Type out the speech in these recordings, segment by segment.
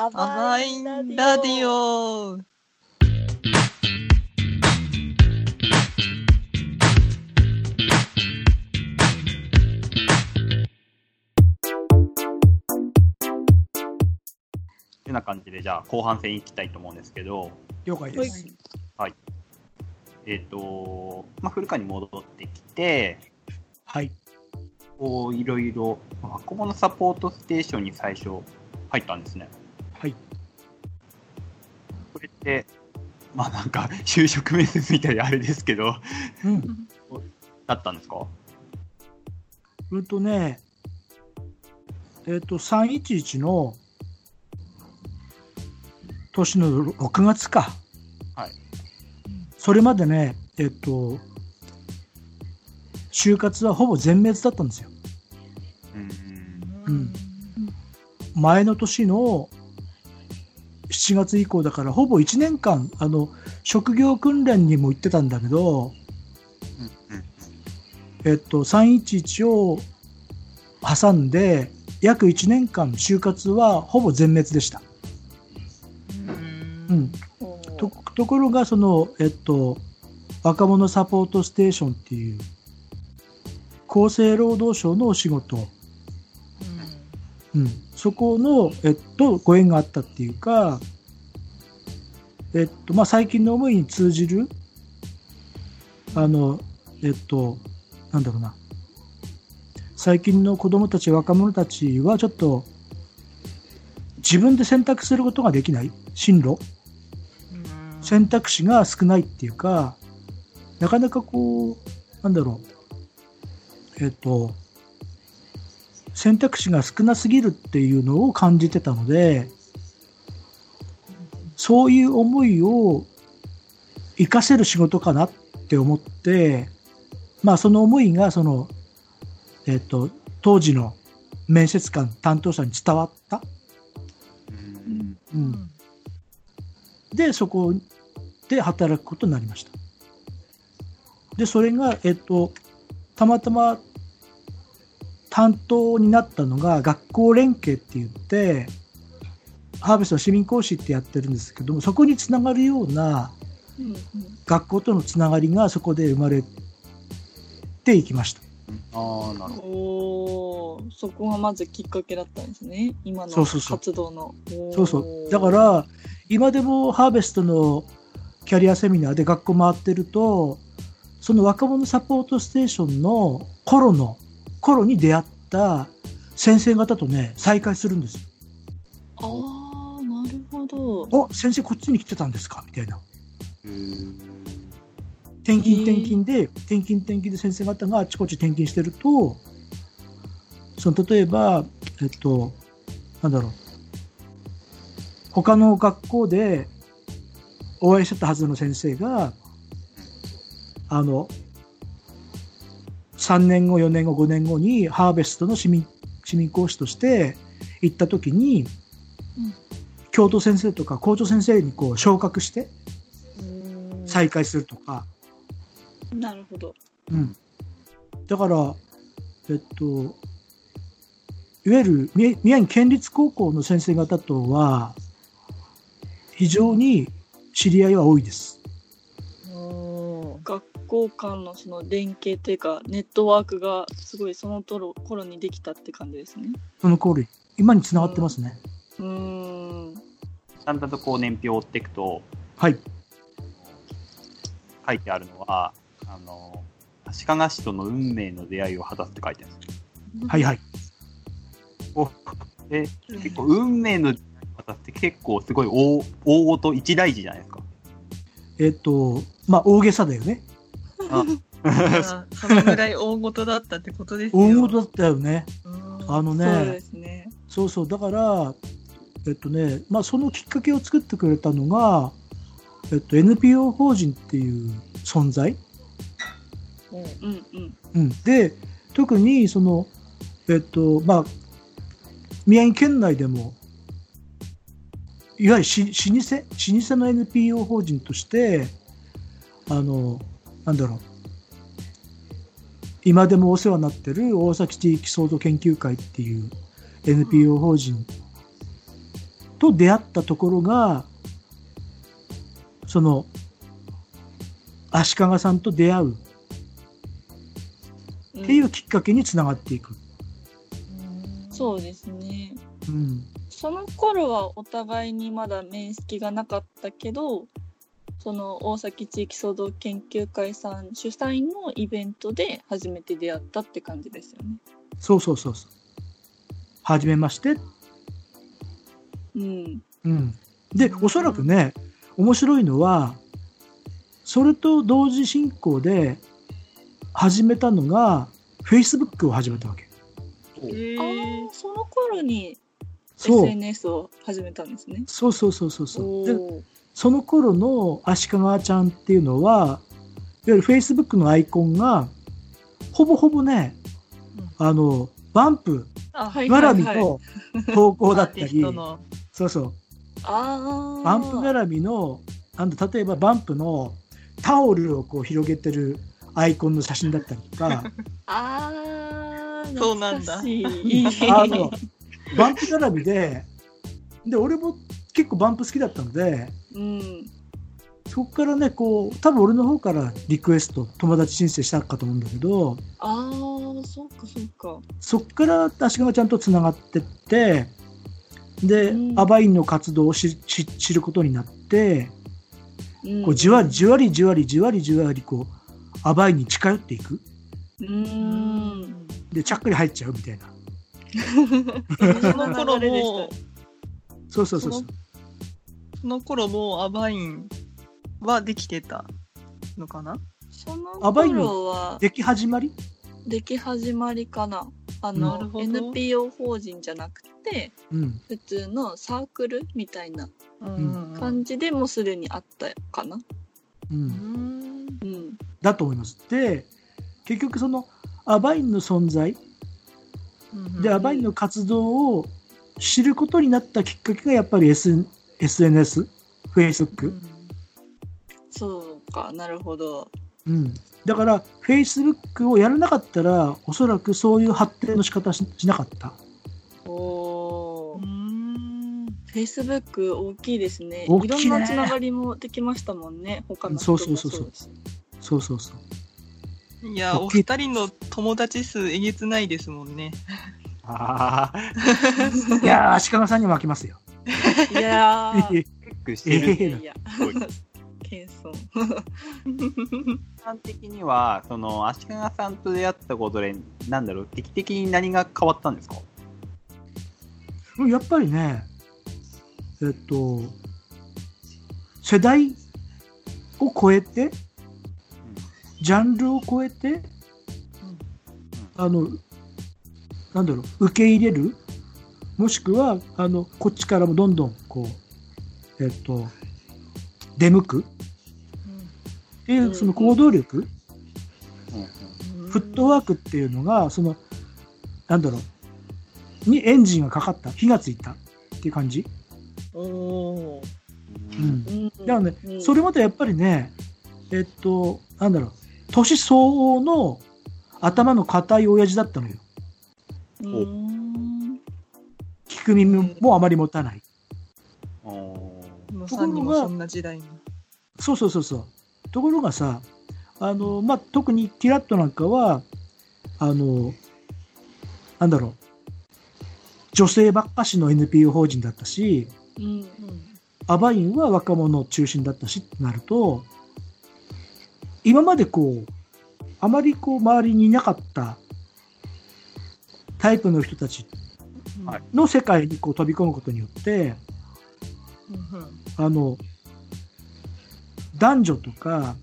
甘いラディオ。てな感じで、じゃあ後半戦いきたいと思うんですけど、了解です。はい。えっ、と、まあ、古川に戻ってきて、はい。こう、いろいろ、若者サポートステーションに最初入ったんですね。はい。これって、まあなんか、就職面接みたいであれですけど、うん。だったんですか？うんとね、えっ、と、311の年の6月か。はい。それまでね、えっ、と、就活はほぼ全滅だったんですよ。うん。うん前の年の7月以降だから、ほぼ1年間、あの、職業訓練にも行ってたんだけど、うん。えっと、311を挟んで、約1年間、就活はほぼ全滅でした。うん。とところが、その、えっと、若者サポートステーションっていう、厚生労働省のお仕事、うん、そこの、えっと、ご縁があったっていうか、えっと、まあ、最近の思いに通じる、あの、えっと、なんだろうな。最近の子供たち、若者たちはちょっと、自分で選択することができない。進路。選択肢が少ないっていうか、なかなかこう、なんだろう、えっと、選択肢が少なすぎるっていうのを感じてたので、そういう思いを活かせる仕事かなって思って、まあその思いがその、えっと、当時の面接官担当者に伝わった。うん。うん、で、そこで働くことになりました。で、それが、えっと、たまたま担当になったのが学校連携って言って、ハーベストの市民講師ってやってるんですけども、そこにつながるような学校とのつながりがそこで生まれていきました。ああ、なるほおお、そこがまずきっかけだったんですね。今のそうそうそう活動の。そうそう。だか、ら、今でもハーベストのキャリアセミナーで学校回ってると、その若者サポートステーションの頃の、頃に出会った先生方とね、再会するんですよ。あ。お、先生こっちに来てたんですか？みたいな。転勤転勤で、転勤転勤で先生方があちこち転勤してると、その例えば、えっと、なんだろう、他の学校でお会いしてたはずの先生が、あの、3年後、4年後、5年後にハーベストの市民市民講師として行った時に、うん教頭先生とか校長先生にこう昇格して再開するとか、なるほど。うん、だから、えっと、いわゆる宮宮城県立高校の先生方とは、非常に知り合いは多いです。学校間のその連携というかネットワークがすごいその頃頃にできたって感じですね。その通り、今につながってますね。うーん。だんだんとこう年表を追っていくと、はい。書いてあるのは、あの、足利市との運命の出会いを果たすって書いてあるんですはいはい。おで、結構運命の出会いを果たすって結構すごい大大ごと一大事じゃないですか。えっと、まあ、大げさだよね。あ そのぐらい大事だったってことですよ。大事だったよね。うんあのね、そうですね。そうそう、だから、えっとね、まあ、そのきっかけを作ってくれたのが、えっと、NPO 法人っていう存在。うんうん。うん、で、特に、その、えっと、まあ、宮城県内でも、いわゆるし老舗、老舗の NPO 法人として、あの、なんだろう、今でもお世話になってる大崎地域創造研究会っていう NPO 法人と出会ったところが、その、足利さんと出会うっていうきっかけにつながっていく。そうですね。うん。その頃はお互いにまだ面識がなかったけどその大崎地域創造研究会さん主催のイベントで初めて出会ったって感じですよね。そうそうそうそう。はじめまして。うん、うん。で、おそらくね、面白いのは、それと同時進行で始めたのが、Facebook を始めたわけ。えああその頃にそう。SNS を始めたんですね。そうそうそうそうそう。で、その頃の足利ちゃんっていうのは、いわゆる Facebook のアイコンが、ほぼほぼね、あの、バンプあ、はい絡みはいはいの投稿だったり、そうそう、ああバンプ絡みの、あの例えばバンプのタオルをこう広げてるアイコンの写真だったりとか、あーそうなんだ。懐かしいあの、バンプ絡みで、で、俺も結構バンプ好きだったので、うん。そこからね、こう、多分俺の方からリクエスト、友達申請したかと思うんだけど、ああそうかそうか。そこから足利ちゃんとつながってって、で、うんアバインの活動を知ることになって、うんこうじわりじわりじわりじわりじわりこう、アバインに近寄っていく。うーん。で、ちゃっかり入っちゃうみたいな。その頃も、そうそうそうそう。その頃もアバインはできてたのかな？そのアバインの頃は出来始まり？出来始まりかなあなのるほど NPO 法人じゃなくてうん。普通のサークルみたいなうん感じでもうすでにあったかなう。うんんうんだと思います。で、結局そのアバインの存在、で、アバインの活動を知ることになったきっかけがやっぱり、S、SNS、Facebook。そうかなるほどうん。だから、Facebook をやらなかったら、おそらくそういう発展の仕方ししなかった。お Facebook 大きいですね。大きいね。いろんなつながりもできましたもんね。他の人もそうそうそうそう。そうそうそう。いや、お二人の友達数えげつないですもんね。ああ、いやー、足利さんにも負けますよ。いやー。チェックしてる。いやいやすごい謙遜。一般的には、その、足利さんと出会ったことで、なんだろう、劇的に何が変わったんですか？やっぱりね、えっと、世代を超えて、ジャンルを超えて、あの、なんだろう、受け入れる、もしくは、あの、こっちからもどんどん、こう、えっと、出向くっていう、その行動力、フットワークっていうのが、その、なんだろう、にエンジンがかかった、火がついたっていう感じ。お。うん。うんだからね、うんそれまでやっぱりね、えっと、なんだろう、年相応の頭の固い親父だったのよ。うーん聞く耳もあまり持たない。おーのさんにもそんな時代に。そうそうそうそう。ところがさ、あの、まあ、特にキラッとなんかは、あの、なんだろう、女性ばっかしの NPO 法人だったし、うんアバインは若者中心だったしってなると、今までこう、あまりこう周りにいなかったタイプの人たちはいの世界にこう飛び込むことによって、あの、男女とか、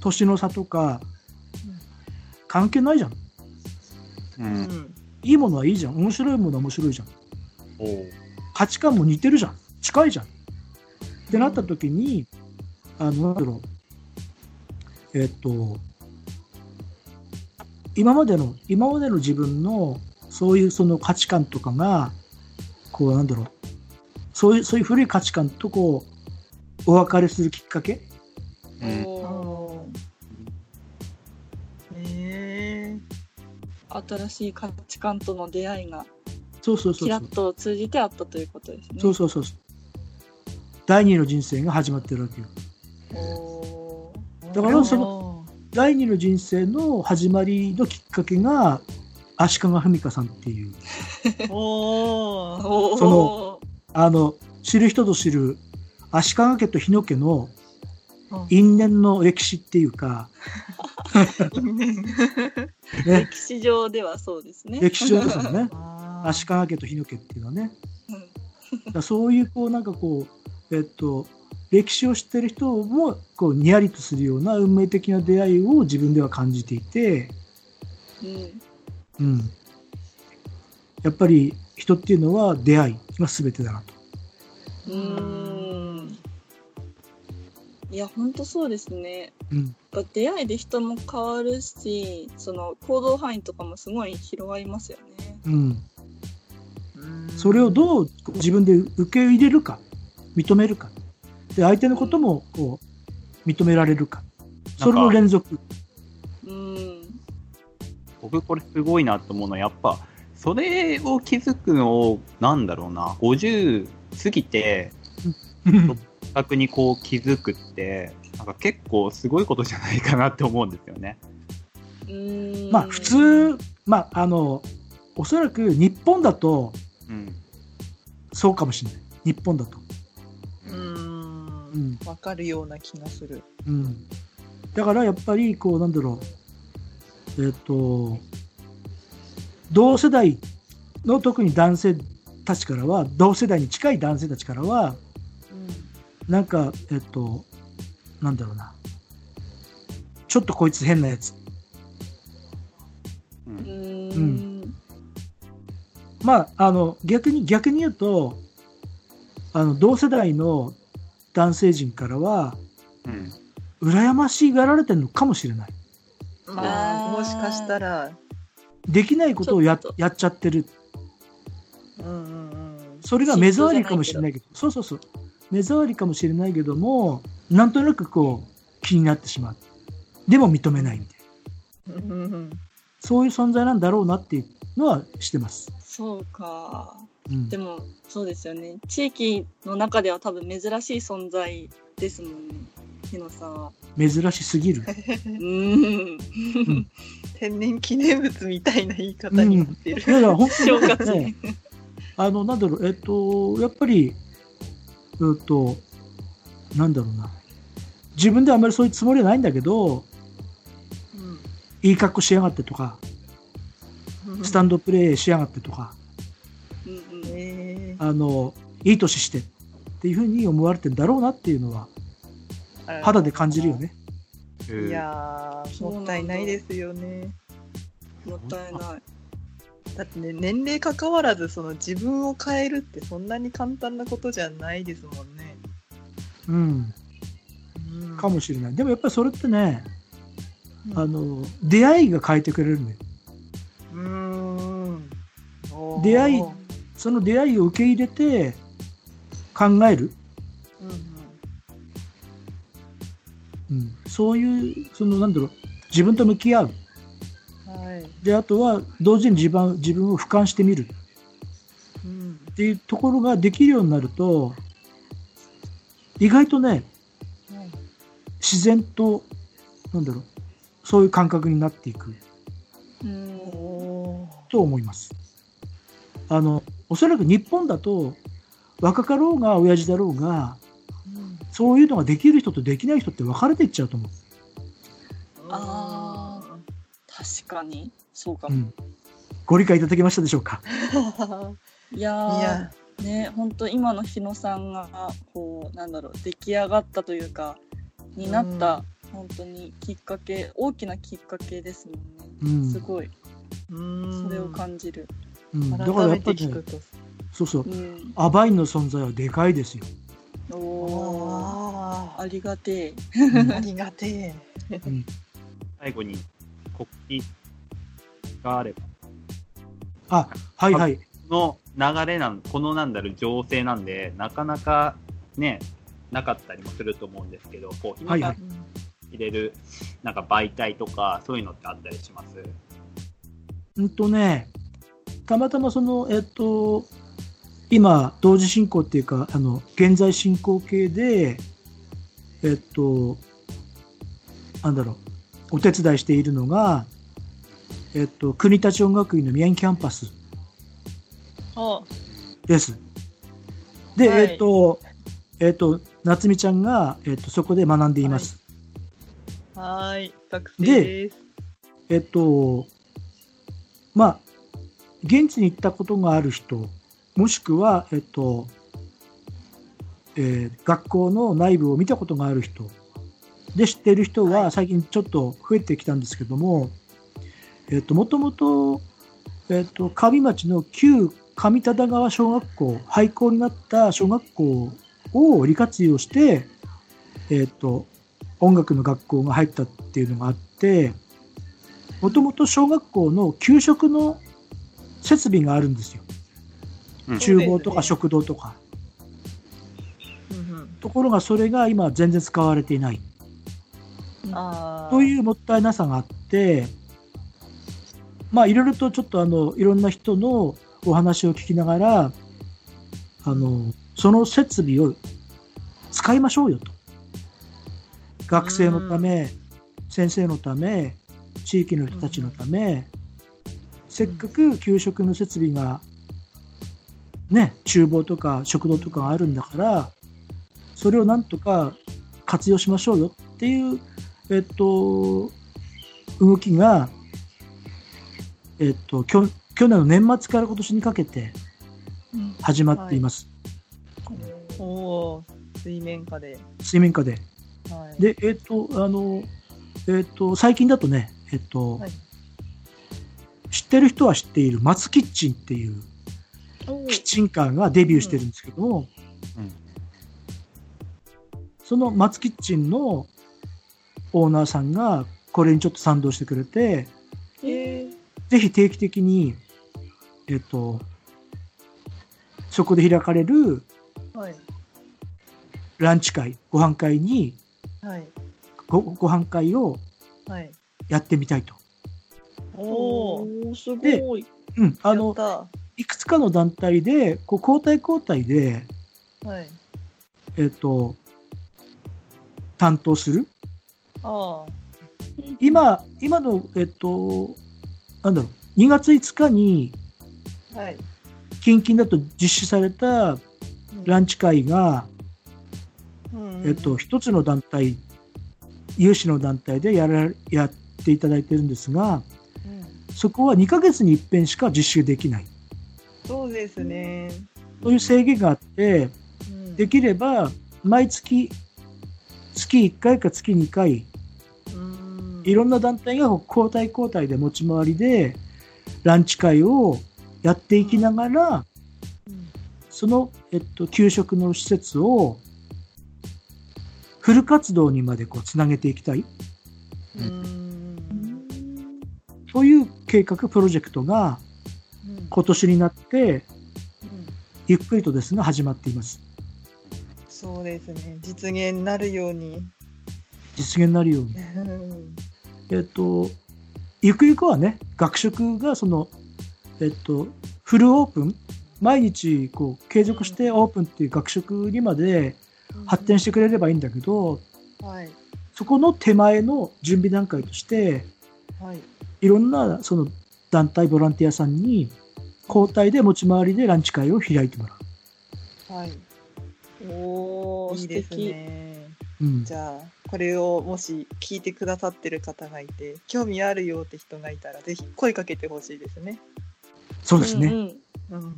年の差とか、関係ないじゃん。う。うんん。いいものはいいじゃん。面白いものは面白いじゃん。価値観も似てるじゃん。近いじゃん。ってなった時に、あの、なんだろう。えっと、今までの、今までの自分の、そういうその価値観とかが、こう、なんだろう。そういう、そういう古い価値観とこう、お別れするきっかけうんえー新しい価値観との出会いがそうそうそうキラッ。と通じてあったということですね。そうそうそう。第二の人生が始まってるわけよ。だからその第二の人生の始まりのきっかけが、足利文香さんっていう、そのあの、知る人ぞ知る、足利家と日野家の因縁の歴史っていうか、ね、歴史上ではそうですね。歴史上ですよね。足利家と日野家っていうのはね。うんだそういう、こう、なんかこう、えっと、歴史を知ってる人も、こう、にやりとするような運命的な出会いを自分では感じていて、うんうん。やっぱり人っていうのは出会いが全てだなと。うーんいや、本当そうですね。うん。出会いで人も変わるし、その行動範囲とかもすごい広がりますよね。うん。うんそれをどう自分で受け入れるか、認めるか。で、相手のことも、こう、認められるか。それの連続。うん。僕これすごいなと思うのは、やっぱ、それを気づくのを、なんだろうな、50過ぎて、確にこう気づくって、なんか結構すごいことじゃないかなって思うんですよね。うーんまあ、普通、まあ、あの、おそらく日本だと、うん。そうかもしれない。日本だと。ううんん。わかるような気がする。うん。だからやっぱり、こう、なんだろう。えっ、と、同世代の特に男性たちからは、同世代に近い男性たちからは、なんか、えっ、と、なんだろうな。ちょっとこいつ変なやつ。う。うんーん。まあ、あの、逆に、逆に言うと、あの、同世代の男性陣からは、うん。羨ましがられてるのかもしれない。まあ、もしかしたら、できないことをややっちゃってる。うんうんうん。それが目障りかもしれないけど、そうそうそう。目障りかもしれないけども、なんとなくこう、気になってしまう。でも認めないみたいな。うんうんそういう存在なんだろうなっていうのはしてます。そうか。うんで。も、そうですよね。地域の中では多分珍しい存在ですもんね。日野さんは。珍しすぎる。うーん。天然記念物みたいな言い方になってる。いやいや、本正当に月ね、あの、なんだろう、えっと、やっぱり、えっと、なんだろうな。自分ではあんまりそういうつもりはないんだけど、いい格好しやがってとか、スタンドプレーしやがってとか、うんうんえあの、いい年してっていうふうに思われてんだろうなっていうのは、ー肌で感じるよ。ね。いやー、もったいないですよね。もったいない。だってね、年齢関わらず、その自分を変えるってそんなに簡単なことじゃないですもんね。うん。うんかもしれない。でもやっぱりそれってね、うんあの、出会いが変えてくれるんだよ。出会いその出会いを受け入れて考える。うんうん。うん、そういう、そのなんだろう、自分と向き合う。はい。で、あとは同時に自分自分を俯瞰してみる。うん。っていうところができるようになると、意外とね、はい。自然と、なんだろう、そういう感覚になっていく。うん。おと思います。あの、おそらく日本だと、若かろうが親父だろうが、ーうんそういうのができる人とできない人って分かれていっちゃうと思う。あ確かに。そうかも。うん。ご理解いただけましたでしょうか？いやいーや、ね、本当今の日野さんが、こう、なんだろう、出来上がったというか、になった、本当にきっかけ、大きなきっかけですもんね。うんすごい、うんそれを感じる。うん。だからやっぱり、ね。そうそうう。ん。アバインの存在はでかいですよ。おおあありがてえ。ーありがてえ。うん 最後に告知があれば、あ、はいはい。この流れなん、このなんだろう、情勢なんで、なかなかね、なかったりもすると思うんですけど、こう、今はいはい入れる、なんか媒体とか、そういうのってあったりします？うんとね、たまたまその、えっと、今、同時進行っていうか、あの、現在進行形で、えっと、なんだろう、お手伝いしているのが、えっと、国立音楽院の宮城キャンパスあです。で、はいえっと、えっと、夏美ちゃんが、えっと、そこで学んでいます。はーい。学生です。えっと、まあ、現地に行ったことがある人、もしくは、えっと、えー学校の内部を見たことがある人で知っている人ははい。最近ちょっと増えてきたんですけども、えっと、もともと、えっと、上町の旧上忠川小学校、廃校になった小学校を利活用して、えっと、音楽の学校が入ったっていうのがあって、もともと小学校の給食の設備があるんですよ。うん厨房とか食堂とか。うんうんところがそれが今全然使われていないというもったいなさがあって、まあいろいろとちょっとあの、いろんな人のお話を聞きながら、あの、その設備を使いましょうよと。学生のため、先生のため、地域の人たちのため、せっかく給食の設備が、ね、厨房とか食堂とかがあるんだから、それをなんとか活用しましょうよっていう、えっと、動きが、えっと、去去年の年末から今年にかけてうん始まっています。おおー水面下で。水面下で。はい。で、えっと、あの、えっと、最近だとね、えっと、はい知ってる人は知っている松キッチンっていうおキッチンカーがデビューしてるんですけども、うんその松キッチンのオーナーさんがこれにちょっと賛同してくれて、えぜひ定期的に、えっと、そこで開かれるはい。ランチ会、ご飯会に、はい。ごご飯会をはい。やってみたいと。おおすごい。うん、あの、た。いくつかの団体で、こう交代交代で、はい。えっと、担当する。あ今、今の、えっと、なんだろう、2月5日に、あ。はい。近々だと実施されたランチ会が、うんえっと、一つの団体、有志の団体でやらやっていただいてるんですが、うんそこは2ヶ月に一遍しか実施できない。そうですね。という制限があって、うん。できれば毎月、月1回か月2回、うん。いろんな団体が交代交代で持ち回りで、ランチ会をやっていきながら、うん。その、えっと、給食の施設を、フル活動にまでこうつなげていきたい。うんという計画、プロジェクトがうん今年になって、うんゆっくりとですが始まっています。そうですね。実現になるように。実現になるように。うんえっと、ゆくゆくはね、学食がその、えっと、フルオープン、毎日こう継続してオープンっていう学食にまで発展してくれればいいんだけど、はい。そこの手前の準備段階として、はい。いろんなその団体、ボランティアさんに交代で持ち回りでランチ会を開いてもらはい。おー素いいです敵。ね。う。うん、じゃあ、これをもし聞いてくださってる方がいて、興味あるよって人がいたら、ぜひ声かけてほしいですね。そうですね。うんうんうん。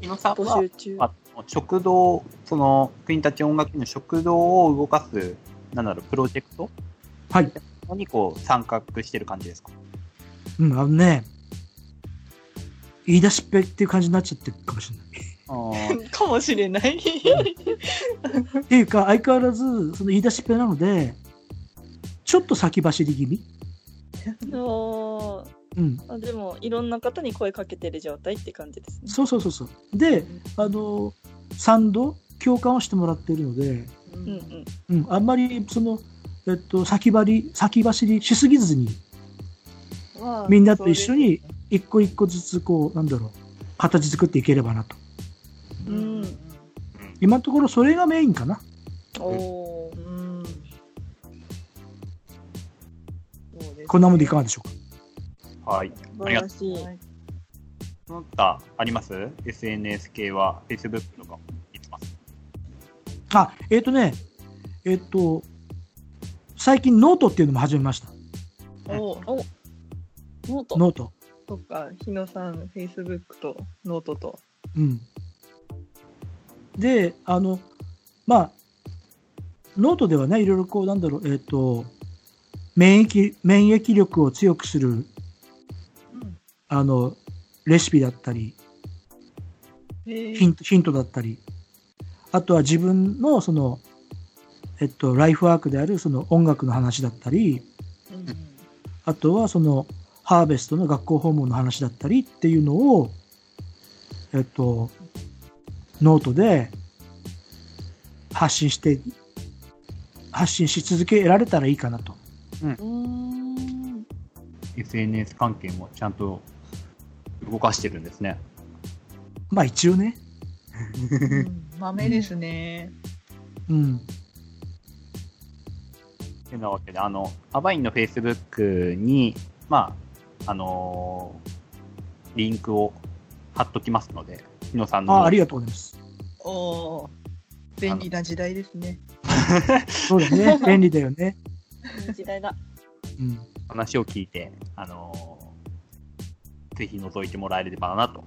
日野さん募は集中。あ食堂、その国立音楽院の食堂を動かす、なんだろう、プロジェクト？はい。にこう参画してる感じですか？うん、あのね、言い出しっぺっていう感じになっちゃってるかもしれない。かもしれない。っていうか、相変わらず、その言い出しっぺなので、ちょっと先走り気味。うん。あでもいろんな方に声かけてる状態って感じですね。そうそうそうそう。で、あの、賛同、共感をしてもらっているので、ううんうん。うん、あんまり、その、えっと、先張り、先走りしすぎずに、まあみんなと一緒に一個一個ずつこう、なんだろう、形作っていければなと。うん今のところそれがメインかな。うんこんなもんでいかがでしょうか？はい。素晴らしい。はいその他あります ?SNS 系は？Facebook とか。あ、えっ、とね、えっ、と、最近ノートっていうのも始めました。おお note。Note。そっか日野さんフェイスブックとノートとうん。で、あの、まあ、ノートではね、いろいろこう、なんだろう、えっ、と、免疫、免疫力を強くする、あの、レシピだったり、へヒント、ヒントだったり、あとは自分の、その、えっと、ライフワークである、その音楽の話だったり、あとはその、ハーベストの学校訪問の話だったりっていうのを、えっと、ノートで発信して、発信し続けられたらいいかなと。うーん。SNS 関係もちゃんと動かしてるんですね。まあ一応ね。うん豆ですね。うん。てなわけで、あの、アバインの Facebook に、まあ、あのーリンクを貼っときますので、日野さんの。あありがとうございます。おおー便利な時代ですね。そうだね。便利だよね。いい時代だ。うん。話を聞いて、あのーぜひ覗いてもらえればなと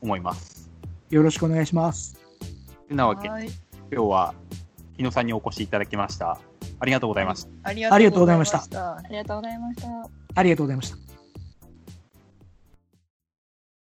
思います。よろしくお願いします。てなわけで、はい今日は日野さんにお越しいただきました。ありがとうございました。ありがとうございましたたありがとうございました。ありがとうございました。